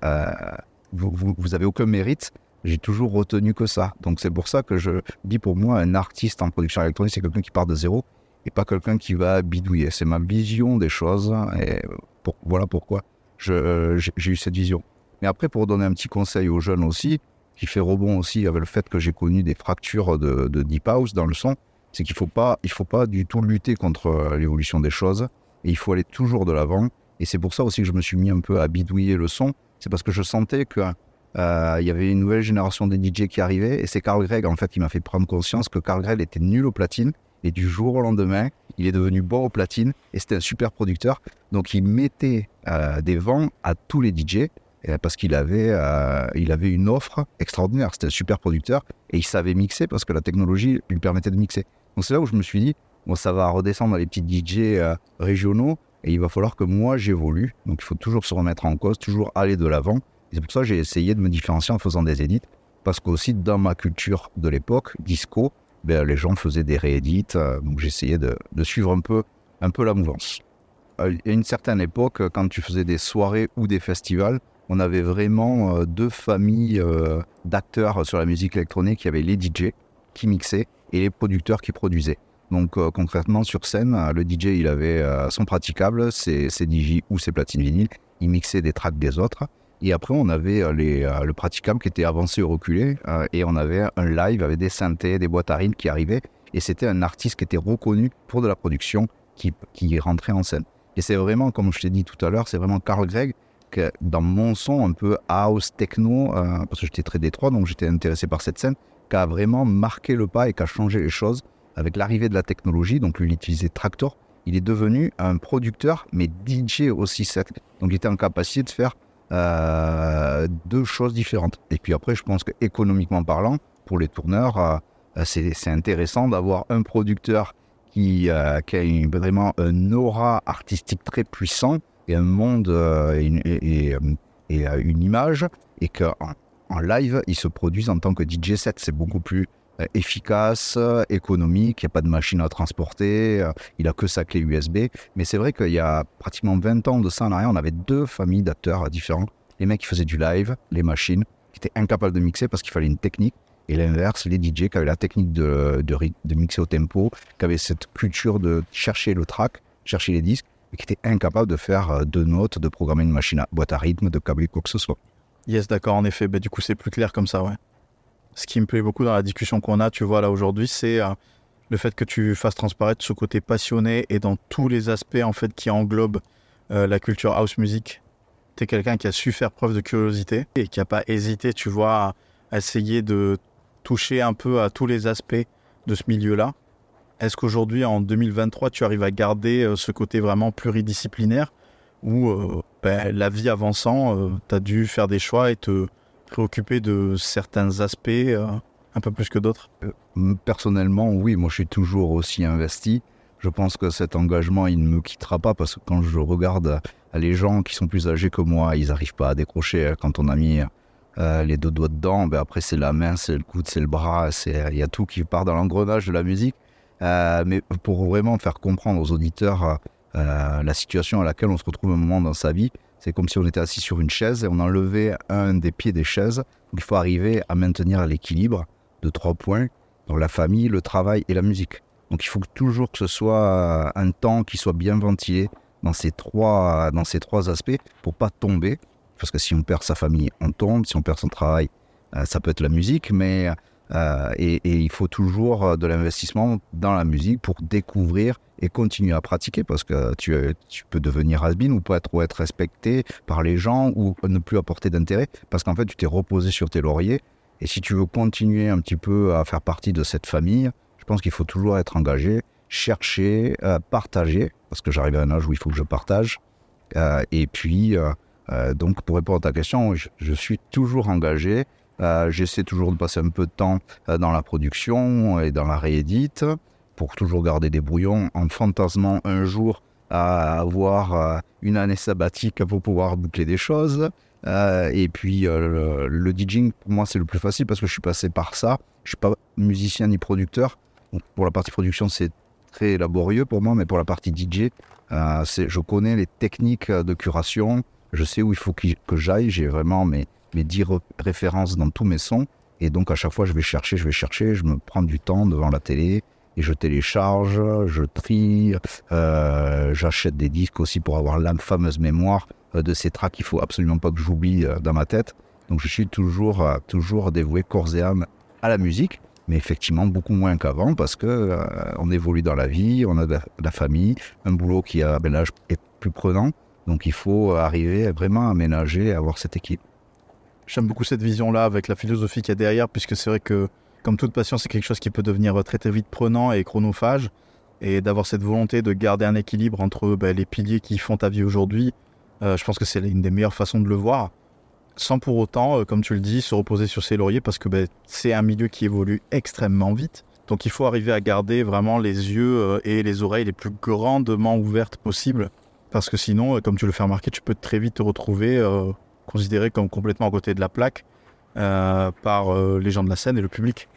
vous, avez aucun mérite, j'ai toujours retenu que ça. Donc c'est pour ça que je dis pour moi, un artiste en production électronique, c'est quelqu'un qui part de zéro et pas quelqu'un qui va bidouiller. C'est ma vision des choses et voilà pourquoi j'ai eu cette vision. Mais après, pour donner un petit conseil aux jeunes aussi, qui fait rebond aussi avec le fait que j'ai connu des fractures de, deep house dans le son, c'est qu'il ne faut, pas, il faut pas du tout lutter contre euh, l'évolution des choses et il faut aller toujours de l'avant. Et c'est pour ça aussi que je me suis mis un peu à bidouiller le son. C'est parce que je sentais qu'il euh, y avait une nouvelle génération de DJ qui arrivait et c'est Carl Gregg en fait qui m'a fait prendre conscience que Carl Gregg était nul au platine et du jour au lendemain, il est devenu bon au platine et c'était un super producteur. Donc il mettait euh, des vents à tous les DJ parce qu'il avait, euh, il avait une offre extraordinaire. C'était un super producteur et il savait mixer parce que la technologie lui permettait de mixer. Donc c'est là où je me suis dit, bon, ça va redescendre dans les petits DJ euh, régionaux et il va falloir que moi j'évolue. Donc il faut toujours se remettre en cause, toujours aller de l'avant. C'est pour ça que j'ai essayé de me différencier en faisant des édits. Parce qu'aussi dans ma culture de l'époque, disco, ben, les gens faisaient des réédits. Euh, donc j'essayais de, de suivre un peu, un peu la mouvance. À une certaine époque, quand tu faisais des soirées ou des festivals, on avait vraiment deux familles d'acteurs sur la musique électronique. Il y avait les DJ qui mixaient et les producteurs qui produisaient. Donc concrètement sur scène, le DJ il avait son praticable, ses, ses DJ ou ses platines vinyles, il mixait des tracks des autres. Et après, on avait le praticable qui était avancé ou reculé. et on avait un live avec des synthés, des boîtes à rythme qui arrivaient. Et c'était un artiste qui était reconnu pour de la production qui, qui rentrait en scène. Et c'est vraiment, comme je t'ai dit tout à l'heure, c'est vraiment Carl Gregg dans mon son un peu house techno, euh, parce que j'étais très détroit, donc j'étais intéressé par cette scène, qui a vraiment marqué le pas et qui a changé les choses avec l'arrivée de la technologie. Donc lui, il utilisait Tractor. Il est devenu un producteur, mais DJ aussi. Donc il était en capacité de faire euh, deux choses différentes. Et puis après, je pense que économiquement parlant, pour les tourneurs, euh, euh, c'est intéressant d'avoir un producteur qui, qui a vraiment un aura artistique très puissant et un monde euh, et, une, et, une image, et qu'en en live, il se produise en tant que DJ set. C'est beaucoup plus efficace, économique, il n'y a pas de machine à transporter, il a que sa clé USB. Mais c'est vrai qu'il y a pratiquement 20 ans de ça en arrière, on avait deux familles d'acteurs différents. Les mecs qui faisaient du live, les machines, qui étaient incapables de mixer parce qu'il fallait une technique. Et l'inverse, les DJ qui avaient la technique de, mixer au tempo, qui avaient cette culture de chercher le track, chercher les disques, qui étaient incapables de faire euh, deux notes, de programmer une machine à boîte à rythme, de câbler quoi que ce soit. Yes, d'accord, en effet. Bah, du coup, c'est plus clair comme ça, ouais. Ce qui me plaît beaucoup dans la discussion qu'on a, tu vois, là aujourd'hui, c'est euh, le fait que tu fasses transparaître ce côté passionné et dans tous les aspects, en fait, qui englobent euh, la culture house music. Tu es quelqu'un qui a su faire preuve de curiosité et qui n'a pas hésité, tu vois, à essayer de toucher un peu à tous les aspects de ce milieu-là. Est-ce qu'aujourd'hui, en 2023, tu arrives à garder euh, ce côté vraiment pluridisciplinaire où euh, ben, la vie avançant, euh, tu as dû faire des choix et te préoccuper de certains aspects un peu plus que d'autres? Personnellement, oui, moi je suis toujours aussi investi. Je pense que cet engagement, il ne me quittera pas parce que quand je regarde les gens qui sont plus âgés que moi, ils n'arrivent pas à décrocher quand on a mis euh, les deux doigts dedans, ben après c'est la main, c'est le coude, c'est le bras, il y a tout qui part dans l'engrenage de la musique. Euh, mais pour vraiment faire comprendre aux auditeurs euh, la situation à laquelle on se retrouve un moment dans sa vie, c'est comme si on était assis sur une chaise et on enlevait un des pieds des chaises. il faut arriver à maintenir l'équilibre de trois points, dans la famille, le travail et la musique. Donc il faut toujours que ce soit un temps qui soit bien ventilé dans ces trois, dans ces trois aspects pour pas tomber parce que si on perd sa famille, on tombe. Si on perd son travail, euh, ça peut être la musique, mais euh, et, il faut toujours euh, de l'investissement dans la musique pour découvrir et continuer à pratiquer parce que tu, tu peux devenir has ou pas être, respecté par les gens ou ne plus apporter d'intérêt parce qu'en fait tu t'es reposé sur tes lauriers et si tu veux continuer un petit peu à faire partie de cette famille, je pense qu'il faut toujours être engagé, chercher, partager parce que j'arrive à un âge où il faut que je partage et puis euh, donc, pour répondre à ta question, je, suis toujours engagé. Euh, j'essaie toujours de passer un peu de temps euh, dans la production et dans la réédite pour toujours garder des brouillons en fantasmant un jour à avoir une année sabbatique pour pouvoir boucler des choses. et puis le, DJing, pour moi, c'est le plus facile parce que je suis passé par ça. Je suis pas musicien ni producteur. pour la partie production, c'est très laborieux pour moi, mais pour la partie DJ, je connais les techniques de curation, je sais où il faut que j'aille, j'ai vraiment mes, mes 10 références dans tous mes sons, et donc à chaque fois je vais chercher, je vais chercher, je me prends du temps devant la télé, et je télécharge, je trie, euh, j'achète des disques aussi pour avoir la fameuse mémoire euh, de ces tracks qu'il faut absolument pas que j'oublie euh, dans ma tête. Donc je suis toujours, toujours dévoué corps et âme à la musique, mais effectivement beaucoup moins qu'avant parce que on évolue dans la vie, on a de la, famille, un boulot qui à l'âge est plus prenant. Donc il faut arriver vraiment à ménager, à avoir cette équipe. J'aime beaucoup cette vision-là avec la philosophie qu'il y a derrière, puisque c'est vrai que, comme toute passion, c'est quelque chose qui peut devenir très très vite prenant et chronophage. Et d'avoir cette volonté de garder un équilibre entre ben, les piliers qui font ta vie aujourd'hui, euh, je pense que c'est une des meilleures façons de le voir. Sans pour autant, euh, comme tu le dis, se reposer sur ses lauriers, parce que ben, c'est un milieu qui évolue extrêmement vite. Donc il faut arriver à garder vraiment les yeux euh, et les oreilles les plus grandement ouvertes possibles parce que sinon, euh, comme tu le fais remarquer, tu peux très vite te retrouver euh, considéré comme complètement à côté de la plaque euh, par les gens de la scène et le public.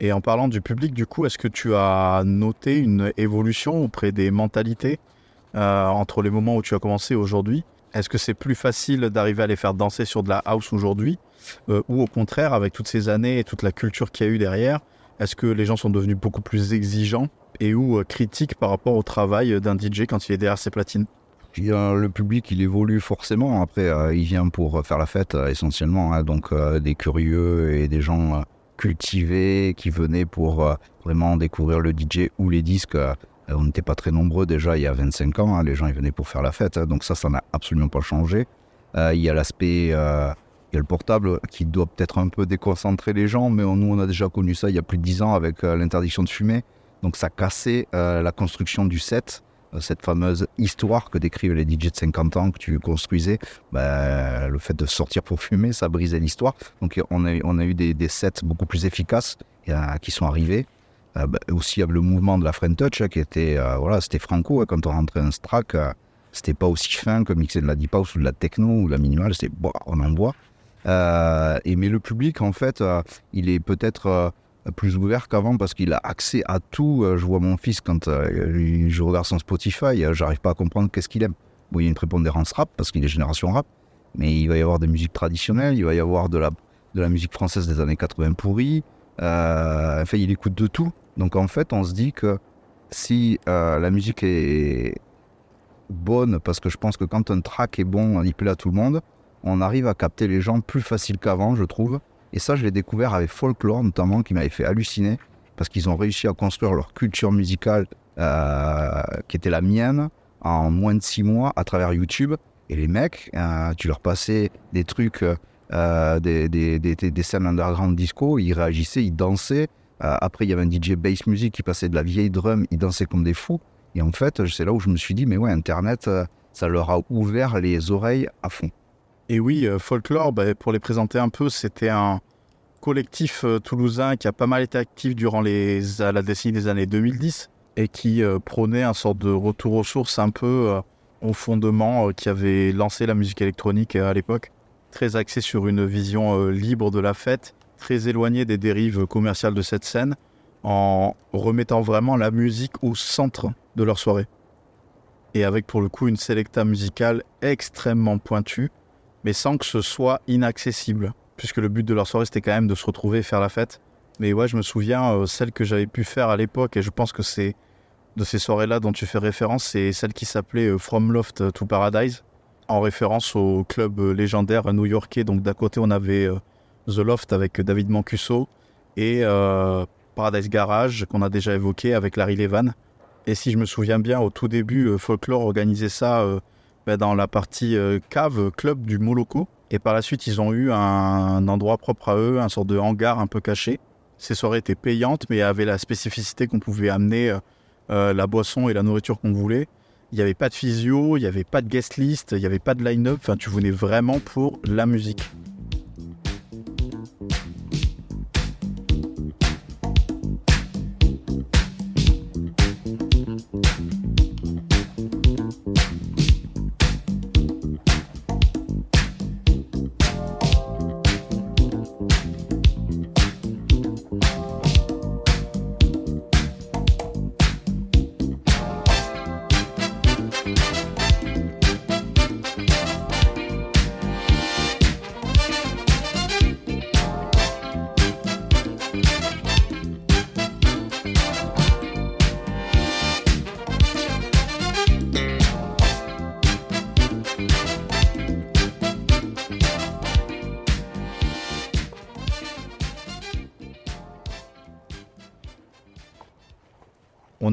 Et en parlant du public, du coup, est-ce que tu as noté une évolution auprès des mentalités entre les moments où tu as commencé aujourd'hui? Est-ce que c'est plus facile d'arriver à les faire danser sur de la house aujourd'hui euh, Ou au contraire, avec toutes ces années et toute la culture qu'il y a eu derrière, est-ce que les gens sont devenus beaucoup plus exigeants et ou euh, critiques par rapport au travail d'un DJ quand il est derrière ses platines? Le public, il évolue forcément. Après, euh, il vient pour faire la fête essentiellement. Hein. donc, des curieux et des gens cultivés qui venaient pour vraiment découvrir le DJ ou les disques euh, on n'était pas très nombreux déjà il y a 25 ans, hein. les gens ils venaient pour faire la fête, hein. donc ça, ça n'a absolument pas changé. Euh, il y a l'aspect, euh, il y a le portable qui doit peut-être un peu déconcentrer les gens, mais nous on a déjà connu ça il y a plus de 10 ans avec l'interdiction de fumer, donc ça cassait la construction du set, cette fameuse histoire que décrivent les DJ de 50 ans que tu construisais, ben, le fait de sortir pour fumer, ça brisait l'histoire. Donc on a, on a eu des, sets beaucoup plus efficaces qui sont arrivés. Euh, bah, aussi, avait le mouvement de la French Touch hein, qui était, euh, voilà, c'était franco. Hein, quand on rentrait un strack, euh, c'était pas aussi fin que mixer de la deep house ou de la techno ou de la minimale. C'était, on en boit. et, mais le public, en fait, il est peut-être plus ouvert qu'avant parce qu'il a accès à tout. je vois mon fils quand je regarde son Spotify, j'arrive pas à comprendre qu'est-ce qu'il aime. Bon, il y a une prépondérance rap parce qu'il est génération rap, mais il va y avoir des musiques traditionnelles, il va y avoir de la, de la musique française des années 80 pourrie. enfin, il écoute de tout. Donc en fait, on se dit que si euh, la musique est bonne, parce que je pense que quand un track est bon, il plaît à tout le monde, on arrive à capter les gens plus facile qu'avant, je trouve. Et ça, je l'ai découvert avec Folklore notamment, qui m'avait fait halluciner, parce qu'ils ont réussi à construire leur culture musicale, euh, qui était la mienne, en moins de six mois à travers YouTube. Et les mecs, euh, tu leur passais des trucs, des, des, des, des, scènes underground disco, ils réagissaient, ils dansaient. Euh, après, il y avait un DJ bass music qui passait de la vieille drum, ils dansaient comme des fous. Et en fait, c'est là où je me suis dit, mais ouais, Internet, euh, ça leur a ouvert les oreilles à fond. Et oui, euh, Folklore, bah, pour les présenter un peu, c'était un collectif toulousain qui a pas mal été actif durant la décennie des années 2010 et qui prônait un sort de retour aux sources un peu au fondement qui avait lancé la musique électronique à l'époque, très axé sur une vision libre de la fête très éloigné des dérives commerciales de cette scène, en remettant vraiment la musique au centre de leur soirée. Et avec pour le coup une sélecta musicale extrêmement pointue, mais sans que ce soit inaccessible, puisque le but de leur soirée c'était quand même de se retrouver et faire la fête. Mais ouais, je me souviens, euh, celle que j'avais pu faire à l'époque, et je pense que c'est de ces soirées-là dont tu fais référence, c'est celle qui s'appelait euh, From Loft to Paradise, en référence au club euh, légendaire new-yorkais. Donc d'un côté, on avait The Loft avec David Mancuso et euh, Paradise Garage qu'on a déjà évoqué avec Larry Levan. Et si je me souviens bien, au tout début, euh, Folklore organisait ça euh, dans la partie cave club du Moloko. Et par la suite, ils ont eu un, endroit propre à eux, un sort de hangar un peu caché. Ces soirées étaient payantes, mais avaient la spécificité qu'on pouvait amener la boisson et la nourriture qu'on voulait. Il n'y avait pas de physio, il n'y avait pas de guest list, il n'y avait pas de line-up. Enfin, tu venais vraiment pour la musique.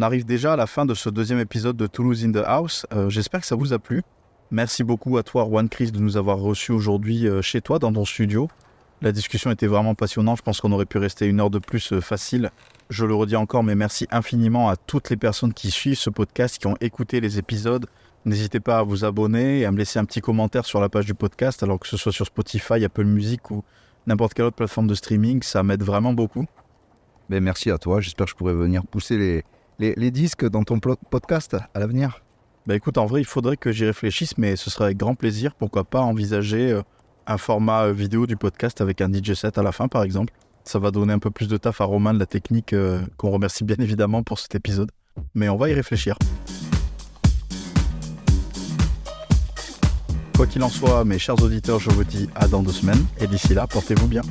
Arrive déjà à la fin de ce deuxième épisode de Toulouse in the House. Euh, j'espère que ça vous a plu. Merci beaucoup à toi, Juan Chris, de nous avoir reçus aujourd'hui euh, chez toi, dans ton studio. La discussion était vraiment passionnante. Je pense qu'on aurait pu rester une heure de plus euh, facile. Je le redis encore, mais merci infiniment à toutes les personnes qui suivent ce podcast, qui ont écouté les épisodes. N'hésitez pas à vous abonner et à me laisser un petit commentaire sur la page du podcast, alors que ce soit sur Spotify, Apple Music ou n'importe quelle autre plateforme de streaming. Ça m'aide vraiment beaucoup. Ben, merci à toi. J'espère que je pourrai venir pousser les, les, disques dans ton podcast à l'avenir? Bah écoute, en vrai, il faudrait que j'y réfléchisse, mais ce serait avec grand plaisir. Pourquoi pas envisager euh, un format euh, vidéo du podcast avec un DJ set à la fin, par exemple. Ça va donner un peu plus de taf à Romain de la technique, euh, qu'on remercie bien évidemment pour cet épisode. Mais on va y réfléchir. Quoi qu'il en soit, mes chers auditeurs, je vous dis à dans deux semaines. Et d'ici là, portez-vous bien.